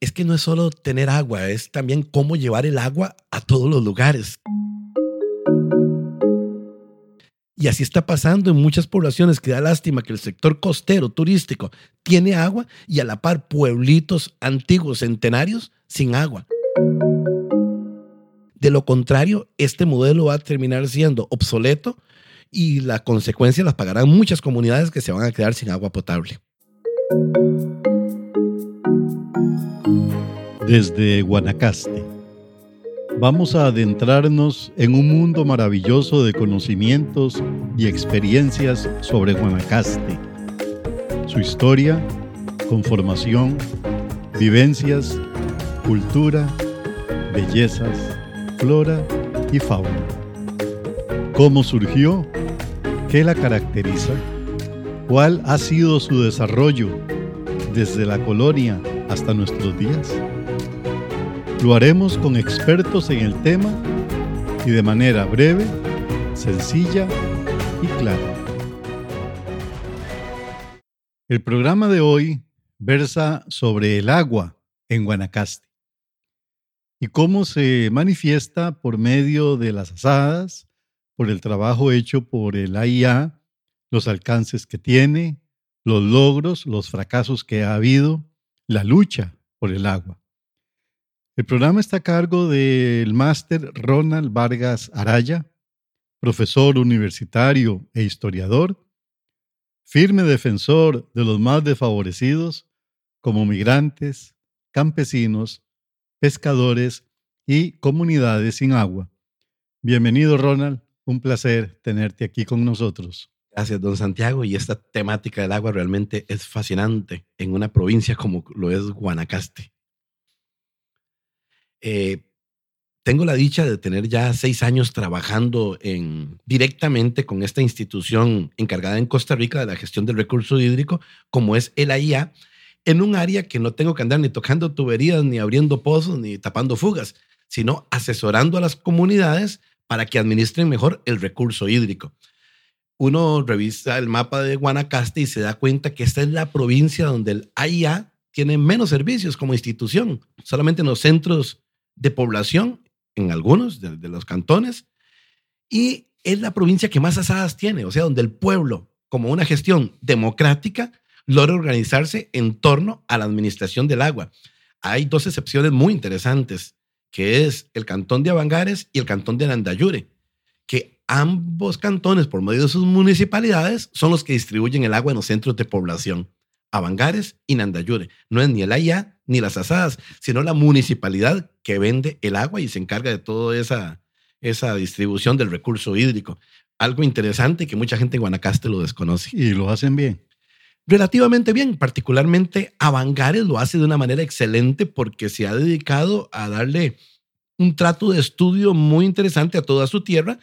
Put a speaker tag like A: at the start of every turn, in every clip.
A: es que no es solo tener agua, es también cómo llevar el agua a todos los lugares. Y así está pasando en muchas poblaciones que da lástima que el sector costero turístico tiene agua y a la par pueblitos antiguos centenarios sin agua. De lo contrario, este modelo va a terminar siendo obsoleto y la consecuencia las pagarán muchas comunidades que se van a quedar sin agua potable.
B: Desde Guanacaste, vamos a adentrarnos en un mundo maravilloso de conocimientos y experiencias sobre Guanacaste, su historia, conformación, vivencias, cultura, bellezas, flora y fauna. ¿Cómo surgió? ¿Qué la caracteriza? ¿Cuál ha sido su desarrollo desde la colonia hasta nuestros días? Lo haremos con expertos en el tema y de manera breve, sencilla y clara. El programa de hoy versa sobre el agua en Guanacaste y cómo se manifiesta por medio de las asadas, por el trabajo hecho por el AIA los alcances que tiene, los logros, los fracasos que ha habido, la lucha por el agua. El programa está a cargo del máster Ronald Vargas Araya, profesor universitario e historiador, firme defensor de los más desfavorecidos como migrantes, campesinos, pescadores y comunidades sin agua. Bienvenido Ronald, un placer tenerte aquí con nosotros.
A: Gracias, don Santiago. Y esta temática del agua realmente es fascinante en una provincia como lo es Guanacaste. Eh, tengo la dicha de tener ya seis años trabajando en, directamente con esta institución encargada en Costa Rica de la gestión del recurso hídrico, como es el AIA, en un área que no tengo que andar ni tocando tuberías, ni abriendo pozos, ni tapando fugas, sino asesorando a las comunidades para que administren mejor el recurso hídrico. Uno revisa el mapa de Guanacaste y se da cuenta que esta es la provincia donde el AIA tiene menos servicios como institución, solamente en los centros de población, en algunos de, los cantones, y es la provincia que más asadas tiene, o sea, donde el pueblo, como una gestión democrática, logra organizarse en torno a la administración del agua. Hay dos excepciones muy interesantes, que es el cantón de Avangares y el cantón de Nandayure, que ambos cantones, por medio de sus municipalidades, son los que distribuyen el agua en los centros de población. Avangares y Nandayure. No es ni el AIA ni las asadas, sino la municipalidad que vende el agua y se encarga de toda esa, esa distribución del recurso hídrico. Algo interesante que mucha gente en Guanacaste lo desconoce.
B: Y lo hacen bien.
A: Relativamente bien, particularmente Avangares lo hace de una manera excelente porque se ha dedicado a darle un trato de estudio muy interesante a toda su tierra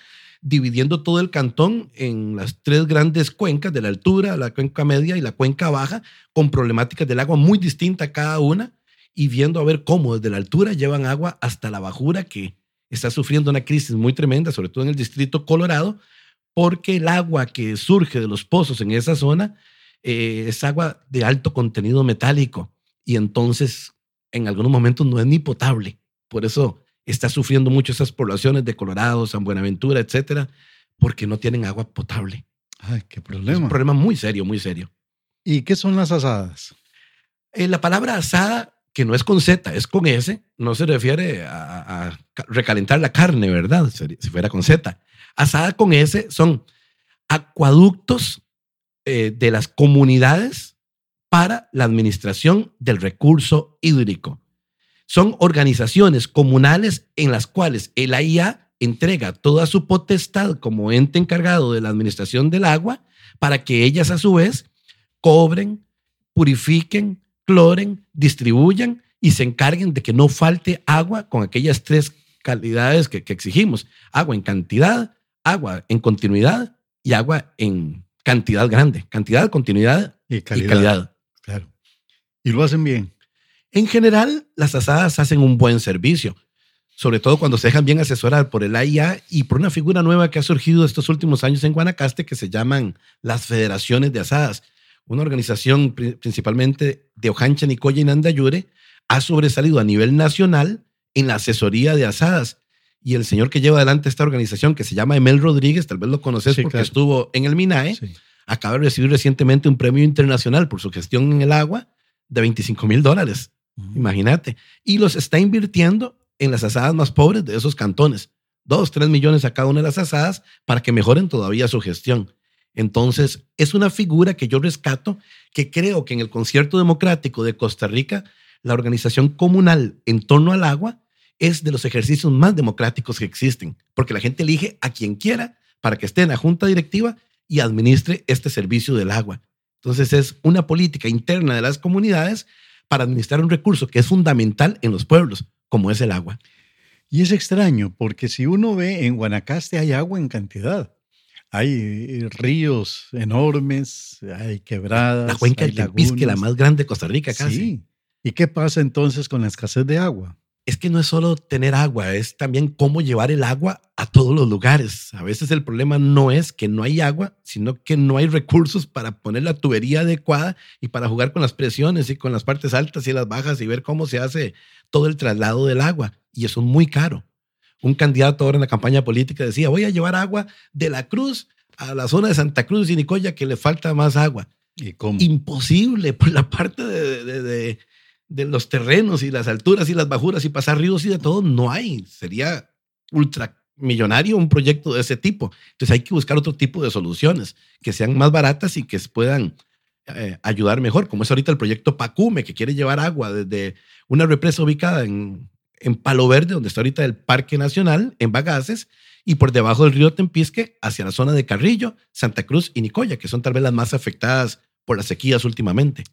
A: dividiendo todo el cantón en las tres grandes cuencas de la altura, la cuenca media y la cuenca baja, con problemáticas del agua muy distintas cada una, y viendo a ver cómo desde la altura llevan agua hasta la bajura, que está sufriendo una crisis muy tremenda, sobre todo en el distrito Colorado, porque el agua que surge de los pozos en esa zona eh, es agua de alto contenido metálico, y entonces en algunos momentos no es ni potable. Por eso está sufriendo mucho esas poblaciones de Colorado, San Buenaventura, etcétera, porque no tienen agua potable.
B: Ay, qué problema.
A: Es un problema muy serio, muy serio.
B: ¿Y qué son las asadas?
A: Eh, la palabra asada, que no es con Z, es con S, no se refiere a, recalentar la carne, ¿verdad? Si fuera con Z. Asada con S son acueductos eh, de las comunidades para la administración del recurso hídrico son organizaciones comunales en las cuales el AIA entrega toda su potestad como ente encargado de la administración del agua para que ellas a su vez cobren, purifiquen, cloren, distribuyan y se encarguen de que no falte agua con aquellas tres calidades que, exigimos. Agua en cantidad, agua en continuidad y agua en cantidad grande. Cantidad, continuidad y calidad. y calidad.
B: Claro. Y lo hacen bien.
A: En general, las asadas hacen un buen servicio, sobre todo cuando se dejan bien asesorar por el AIA y por una figura nueva que ha surgido estos últimos años en Guanacaste que se llaman las Federaciones de Asadas, una organización principalmente de Ojancha, Nicoya y Nandayure, ha sobresalido a nivel nacional en la asesoría de asadas. Y el señor que lleva adelante esta organización, que se llama Emel Rodríguez, tal vez lo conoces porque estuvo en el MINAE, acaba de recibir recientemente un premio internacional por su gestión en el agua de 25 mil dólares. Imagínate. Y los está invirtiendo en las asadas más pobres de esos cantones. Dos, tres millones a cada una de las asadas para que mejoren todavía su gestión. Entonces, es una figura que yo rescato, que creo que en el concierto democrático de Costa Rica, la organización comunal en torno al agua es de los ejercicios más democráticos que existen, porque la gente elige a quien quiera para que esté en la junta directiva y administre este servicio del agua. Entonces, es una política interna de las comunidades para administrar un recurso que es fundamental en los pueblos, como es el agua.
B: Y es extraño, porque si uno ve en Guanacaste hay agua en cantidad hay eh, ríos enormes, hay quebradas.
A: La cuenca del Tempisque, la más grande de Costa Rica casi. Sí.
B: ¿Y qué pasa entonces con la escasez de agua?
A: Es que no es solo tener agua, es también cómo llevar el agua a todos los lugares. A veces el problema no es que no hay agua, sino que no hay recursos para poner la tubería adecuada y para jugar con las presiones y con las partes altas y las bajas y ver cómo se hace todo el traslado del agua. Y eso es muy caro un candidato ahora en la campaña política decía, voy a llevar agua de la Cruz a la zona de Santa Cruz y Nicoya que le falta más agua.
B: ¿Y cómo?
A: Imposible por la parte de, de, los terrenos y las alturas y las bajuras y pasar ríos y de todo, no hay. Sería ultramillonario un proyecto de ese tipo. Entonces hay que buscar otro tipo de soluciones que sean más baratas y que puedan eh, ayudar mejor, como es ahorita el proyecto Pacume, que quiere llevar agua desde una represa ubicada en en Palo Verde, donde está ahorita el Parque Nacional, en Bagaces, y por debajo del río Tempisque, hacia la zona de Carrillo, Santa Cruz y Nicoya, que son tal vez las más afectadas por las sequías últimamente.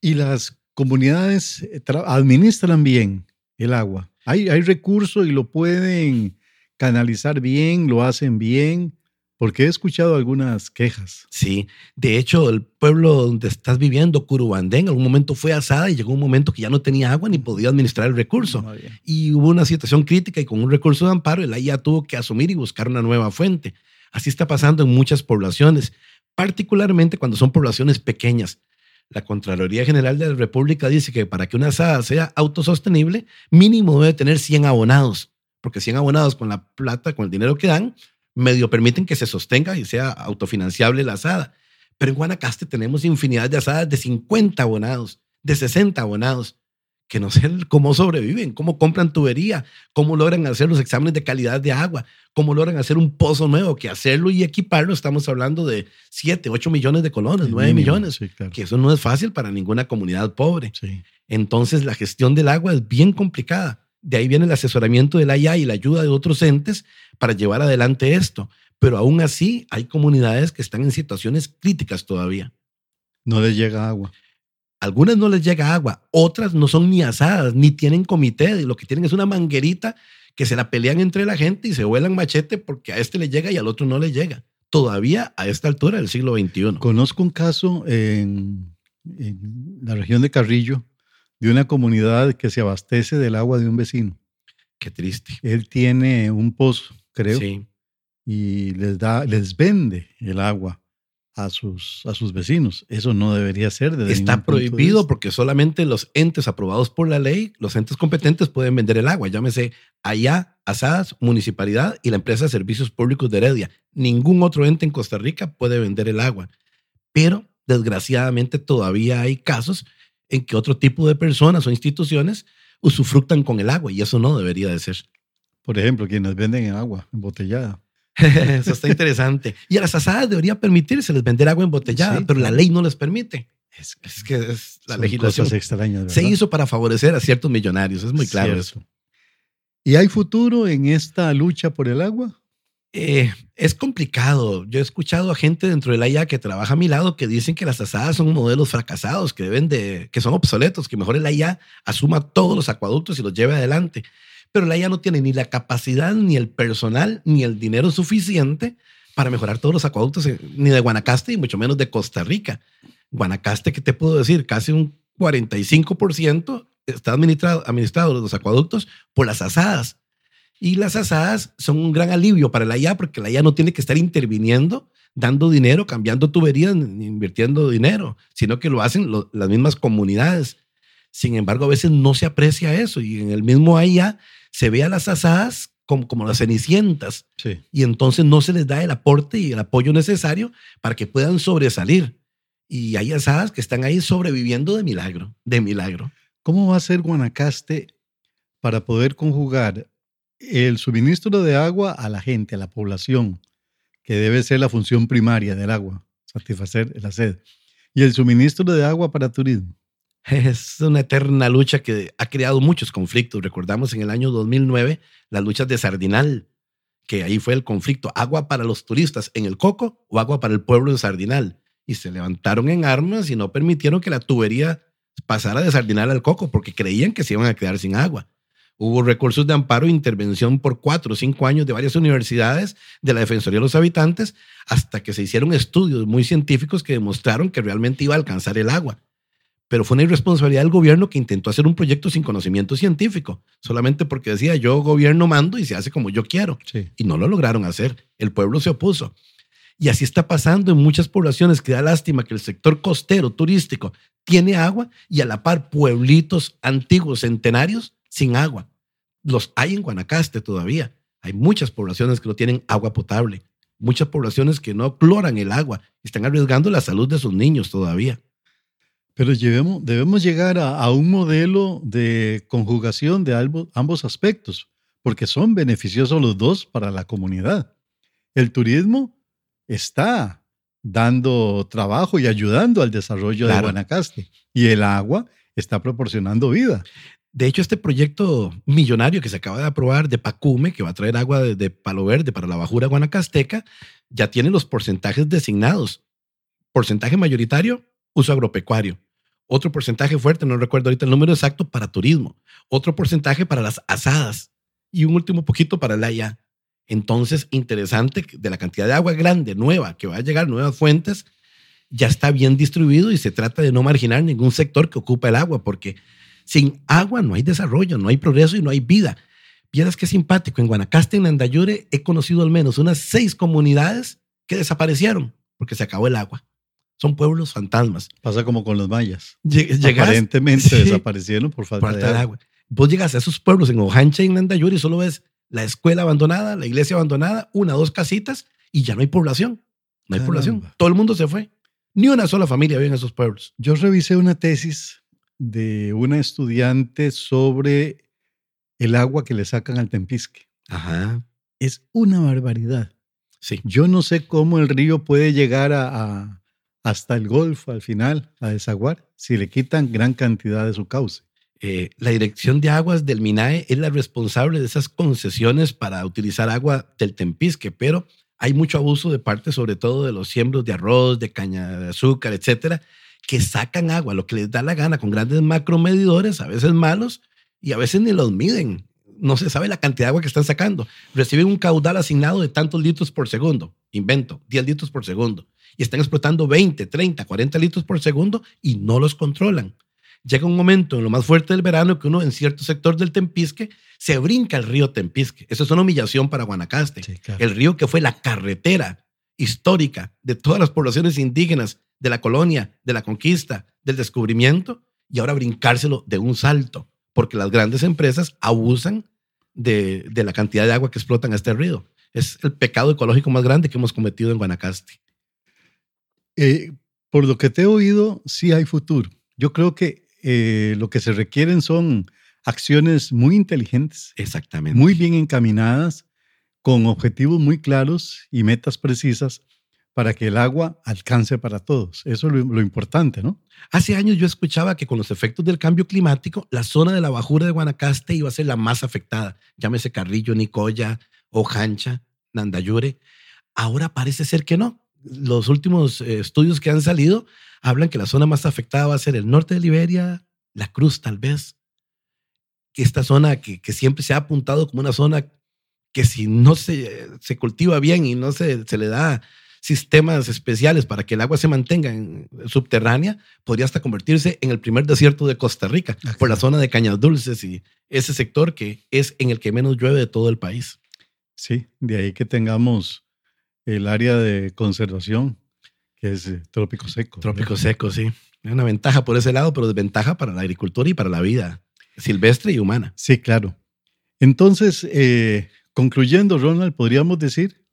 B: Y las comunidades eh, administran bien el agua. Hay, hay recursos y lo pueden canalizar bien, lo hacen bien. Porque he escuchado algunas quejas.
A: Sí, de hecho, el pueblo donde estás viviendo, Curubandén, en algún momento fue asada y llegó un momento que ya no tenía agua ni podía administrar el recurso. y hubo una situación crítica y con un recurso de amparo, el ya tuvo que asumir y buscar una nueva fuente. Así está pasando en muchas poblaciones, particularmente cuando son poblaciones pequeñas. La Contraloría General de la República dice que para que una asada sea autosostenible, mínimo debe tener 100 abonados, porque 100 abonados con la plata, con el dinero que dan, medio permiten que se sostenga y sea autofinanciable la asada. Pero en Guanacaste tenemos infinidad de asadas de 50 abonados, de 60 abonados, que no sé cómo sobreviven, cómo compran tubería, cómo logran hacer los exámenes de calidad de agua, cómo logran hacer un pozo nuevo, que hacerlo y equiparlo estamos hablando de 7, 8 millones de colones, 9 millones, que eso no es fácil para ninguna comunidad pobre. Entonces la gestión del agua es bien complicada. De ahí viene el asesoramiento de la IA y la ayuda de otros entes para llevar adelante esto. Pero aún así hay comunidades que están en situaciones críticas todavía.
B: No les llega agua.
A: Algunas no les llega agua, otras no son ni asadas, ni tienen comité, lo que tienen es una manguerita que se la pelean entre la gente y se vuelan machete porque a este le llega y al otro no le llega. Todavía a esta altura del siglo XXI.
B: Conozco un caso en, en la región de Carrillo de una comunidad que se abastece del agua de un vecino.
A: Qué triste.
B: Él tiene un pozo, creo. Sí. Y les da, les vende el agua a sus, a sus vecinos. Eso no debería ser.
A: Está prohibido porque solamente los entes aprobados por la ley, los entes competentes pueden vender el agua. Llámese allá, Asadas, Municipalidad y la empresa de Servicios Públicos de Heredia. Ningún otro ente en Costa Rica puede vender el agua. Pero desgraciadamente todavía hay casos en que otro tipo de personas o instituciones usufructan con el agua y eso no debería de ser.
B: Por ejemplo, quienes venden agua embotellada.
A: eso está interesante. Y a las asadas debería permitírseles vender agua embotellada, pero la ley no les permite. Es, que es la legislación.
B: Extrañas,
A: se hizo para favorecer a ciertos millonarios, es muy claro eso.
B: ¿Y hay futuro en esta lucha por el agua?
A: Eh, es complicado. Yo he escuchado a gente dentro de la IA que trabaja a mi lado que dicen que las asadas son modelos fracasados, que deben de, que son obsoletos, que mejor la IA asuma todos los acueductos y los lleve adelante. Pero la IA no tiene ni la capacidad, ni el personal, ni el dinero suficiente para mejorar todos los acueductos, ni de Guanacaste y mucho menos de Costa Rica. Guanacaste, ¿qué te puedo decir? Casi un 45% está administrado, administrado los acueductos por las asadas. Y las asadas son un gran alivio para la IA porque la IA no tiene que estar interviniendo, dando dinero, cambiando tuberías, invirtiendo dinero, sino que lo hacen las mismas comunidades. Sin embargo, a veces no se aprecia eso y en el mismo AIA se ve a las asadas como, como las cenicientas
B: Sí.
A: y entonces no se les da el aporte y el apoyo necesario para que puedan sobresalir. Y hay asadas que están ahí sobreviviendo de milagro, de milagro.
B: ¿Cómo va a ser Guanacaste para poder conjugar el suministro de agua a la gente, a la población, que debe ser la función primaria del agua, satisfacer la sed, y el suministro de agua para turismo?
A: Es una eterna lucha que ha creado muchos conflictos. Recordamos en el año 2009 las luchas de Sardinal, que ahí fue el conflicto, agua para los turistas en el Coco o agua para el pueblo de Sardinal. Y se levantaron en armas y no permitieron que la tubería pasara de Sardinal al Coco porque creían que se iban a quedar sin agua. Hubo recursos de amparo e intervención por cuatro o cinco años de varias universidades de la Defensoría de los Habitantes hasta que se hicieron estudios muy científicos que demostraron que realmente iba a alcanzar el agua pero fue una irresponsabilidad del gobierno que intentó hacer un proyecto sin conocimiento científico, solamente porque decía yo gobierno mando y se hace como yo quiero.
B: Sí.
A: Y no lo lograron hacer. El pueblo se opuso. Y así está pasando en muchas poblaciones que da lástima que el sector costero turístico tiene agua y a la par pueblitos antiguos, centenarios, sin agua. Los hay en Guanacaste todavía. Hay muchas poblaciones que no tienen agua potable. Muchas poblaciones que no cloran el agua están arriesgando la salud de sus niños todavía.
B: Pero llevemos- debemos llegar a, a un modelo de conjugación de ambos aspectos, porque son beneficiosos los dos para la comunidad. El turismo está dando trabajo y ayudando al desarrollo de. Guanacaste, y el agua está proporcionando vida.
A: De hecho, este proyecto millonario que se acaba de aprobar de Pacume, que va a traer agua de, de Palo Verde para la bajura guanacasteca, ya tiene los porcentajes designados. Porcentaje mayoritario, uso agropecuario. Otro porcentaje fuerte, no recuerdo ahorita el número exacto, para turismo. Otro porcentaje para las asadas. Y un último poquito para el AYA. Entonces, interesante, de la cantidad de agua grande, nueva, que va a llegar, nuevas fuentes, ya está bien distribuido y se trata de no marginar ningún sector que ocupa el agua, porque sin agua no hay desarrollo, no hay progreso y no hay vida. Vieras qué simpático. En Guanacaste, en Nandayure, he conocido al menos unas seis comunidades que desaparecieron porque se acabó el agua. Son pueblos fantasmas.
B: Pasa como con los mayas.
A: Llegas
B: Aparentemente
A: Sí.
B: desaparecieron por falta, de agua.
A: agua. Vos llegas a esos pueblos en Ojancha y en Nandayure y solo ves la escuela abandonada, la iglesia abandonada, una o dos casitas y ya no hay población. No hay
B: Caramba.
A: población. Todo el mundo se fue. Ni una sola familia vive en esos pueblos.
B: Yo revisé una tesis de una estudiante sobre el agua que le sacan al Tempisque.
A: Ajá.
B: Es una barbaridad.
A: Sí.
B: Yo no sé cómo el río puede llegar a, a- hasta el Golfo al final, a desaguar, si le quitan gran cantidad de su cauce.
A: Eh, la Dirección de Aguas del MINAE es la responsable de esas concesiones para utilizar agua del Tempisque, pero hay mucho abuso de parte, sobre todo de los siembros de arroz, de caña de azúcar, etcétera, que sacan agua, lo que les da la gana, con grandes macromedidores, a veces malos, y a veces ni los miden. No se sabe la cantidad de agua que están sacando. Reciben un caudal asignado de tantos litros por segundo. Invento, 10 litros por segundo. Y están explotando 20, 30, 40 litros por segundo y no los controlan llega un momento en lo más fuerte del verano que uno en cierto sector del Tempisque se brinca el río Tempisque. Eso es una humillación para Guanacaste.
B: Sí, claro.
A: El río que fue la carretera histórica de todas las poblaciones indígenas de la colonia, de la conquista, del descubrimiento, y ahora brincárselo de un salto, porque las grandes empresas abusan de, de la cantidad de agua que explotan a este río. Es el pecado ecológico más grande que hemos cometido en Guanacaste.
B: Eh, por lo que te he oído, sí hay futuro. Yo creo que eh, lo que se requieren son acciones muy inteligentes,
A: Exactamente.
B: muy bien encaminadas, con objetivos muy claros y metas precisas para que el agua alcance para todos. Eso es lo, lo importante, ¿no?
A: Hace años yo escuchaba que con los efectos del cambio climático, la zona de la bajura de Guanacaste iba a ser la más afectada. Llámese Carrillo, Nicoya, Ojancha, Nandayure. Ahora parece ser que no. Los últimos eh, estudios que han salido hablan que la zona más afectada va a ser el norte de Liberia, la Cruz tal vez. Esta zona que, que siempre se ha apuntado como una zona que si no se, se cultiva bien y no se, se le da sistemas especiales para que el agua se mantenga en, subterránea, podría hasta convertirse en el primer desierto de Costa Rica, por la zona de Cañas Dulces y ese sector que es en el que menos llueve de todo el país.
B: Sí, de ahí que tengamos el área de conservación, que es eh, trópico seco.
A: Trópico
B: ¿verdad?
A: seco, sí. Una ventaja por ese lado, pero desventaja para la agricultura y para la vida silvestre y humana.
B: Sí, claro. Entonces, eh, concluyendo, Ronald, podríamos decir.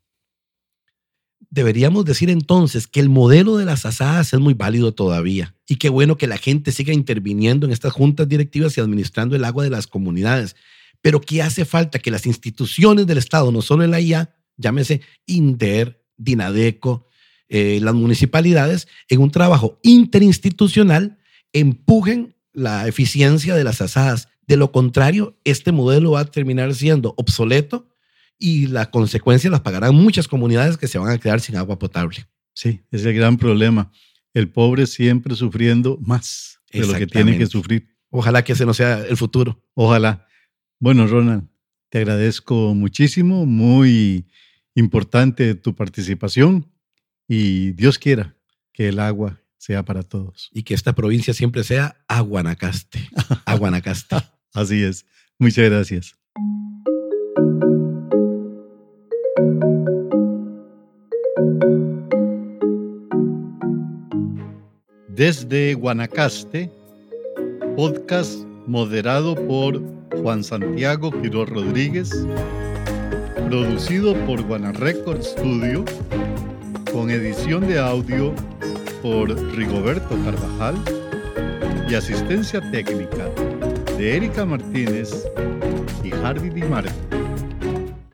A: Deberíamos decir entonces que el modelo de las asadas es muy válido todavía y qué bueno que la gente siga interviniendo en estas juntas directivas y administrando el agua de las comunidades, pero que hace falta que las instituciones del Estado, no solo la IA, llámese INDER, DINADECO, eh, las municipalidades, en un trabajo interinstitucional, empujen la eficiencia de las asadas. De lo contrario, este modelo va a terminar siendo obsoleto y la consecuencia las pagarán muchas comunidades que se van a quedar sin agua potable.
B: Sí, es el gran problema. El pobre siempre sufriendo más de lo que tiene que sufrir.
A: Ojalá que ese no sea el futuro.
B: Ojalá. Bueno, Ronald, te agradezco muchísimo, muy importante tu participación y Dios quiera que el agua sea para todos.
A: Y que esta provincia siempre sea Aguanacaste. Aguanacaste.
B: Así es. Muchas gracias. Desde Guanacaste, podcast moderado por Juan Santiago Quiroz Rodríguez, producido por Guanarecord Studio, con edición de audio por Rigoberto Carvajal y asistencia técnica de Erika Martínez y Harvey Di Marco.